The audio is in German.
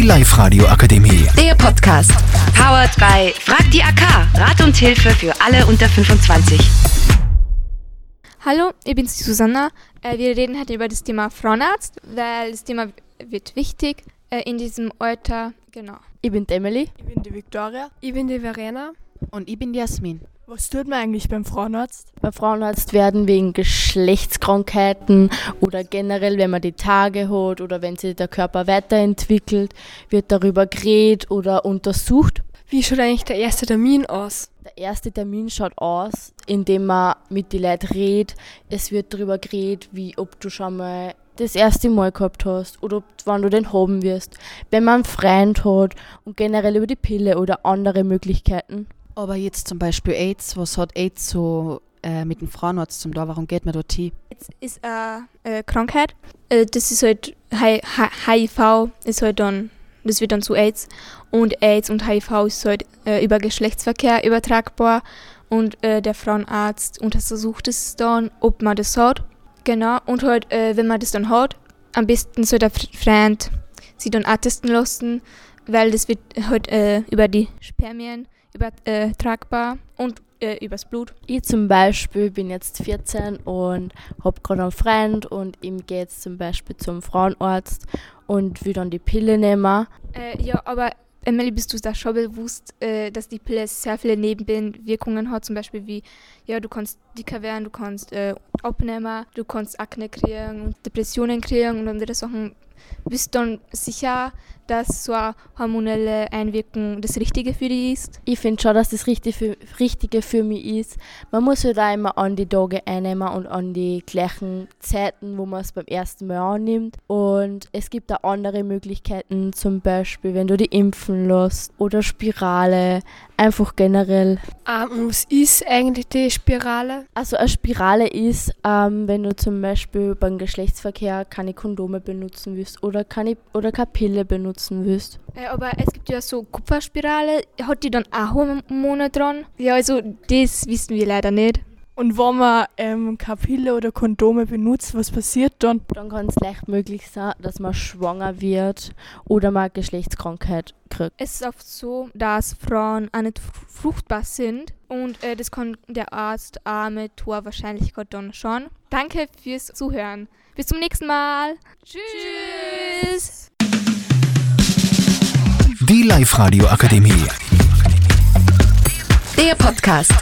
Die Live-Radio Akademie. Der Podcast. Powered by Frag die AK. Rat und Hilfe für alle unter 25. Hallo, ich bin's die Susanna. Äh, wir reden heute über das Thema Frauenarzt, weil das Thema wird wichtig äh, in diesem Alter. Genau. Ich bin die Emily. Ich bin die Victoria. Ich bin die Verena. Und ich bin die Jasmin. Was tut man eigentlich beim Frauenarzt? Beim Frauenarzt werden wegen Geschlechtskrankheiten oder generell, wenn man die Tage hat oder wenn sich der Körper weiterentwickelt, wird darüber geredet oder untersucht. Wie schaut eigentlich der erste Termin aus? Der erste Termin schaut aus, indem man mit den Leuten redet. Es wird darüber geredet, wie ob du schon mal das erste Mal gehabt hast oder ob, wann du den haben wirst, wenn man einen Freund hat und generell über die Pille oder andere Möglichkeiten. Aber jetzt zum Beispiel AIDS, was hat AIDS so äh, mit dem Frauenarzt zum da? Warum geht man dort hin? Jetzt ist eine äh, Krankheit. Äh, das ist halt Hi- Hi- HIV ist halt dann, das wird dann zu AIDS. Und AIDS und HIV ist halt äh, über Geschlechtsverkehr übertragbar. Und äh, der Frauenarzt untersucht es dann, ob man das hat. Genau. Und halt, äh, wenn man das dann hat, am besten soll der Freund sie dann auch testen lassen, weil das wird halt äh, über die Spermien übertragbar und äh, übers Blut. Ich zum Beispiel bin jetzt 14 und habe gerade einen Freund und ihm geht jetzt zum Beispiel zum Frauenarzt und will dann die Pille nehmen. Äh, ja, aber Emily, bist du da schon bewusst, äh, dass die Pille sehr viele Nebenwirkungen hat, zum Beispiel wie, ja, du kannst dicker werden, du kannst äh, abnehmen, du kannst Akne kriegen und Depressionen kriegen und andere Sachen. Bist du dann sicher, dass so eine hormonelle Einwirkung das Richtige für dich ist? Ich finde schon, dass das Richtige für, Richtige für mich ist. Man muss halt auch immer an die Tage einnehmen und an die gleichen Zeiten, wo man es beim ersten Mal annimmt. Und es gibt auch andere Möglichkeiten, zum Beispiel, wenn du die impfen lässt oder Spirale, einfach generell. Ähm, was ist eigentlich die Spirale? Also eine Spirale ist, ähm, wenn du zum Beispiel beim Geschlechtsverkehr keine Kondome benutzen willst oder keine, oder keine Pille benutzen willst. Äh, aber es gibt ja so Kupferspirale, hat die dann auch Hormone dran? Ja, also das wissen wir leider nicht. Und wenn man ähm, keine Pille oder Kondome benutzt, was passiert dann? Dann kann es leicht möglich sein, dass man schwanger wird oder man eine Geschlechtskrankheit kriegt. Es ist oft so, dass Frauen auch nicht fr- fruchtbar sind und äh, das kann der Arzt auch mit hoher Wahrscheinlichkeit dann schon. Danke fürs Zuhören. Bis zum nächsten Mal. Tschüss. Die Live-Radio Akademie. Der Podcast.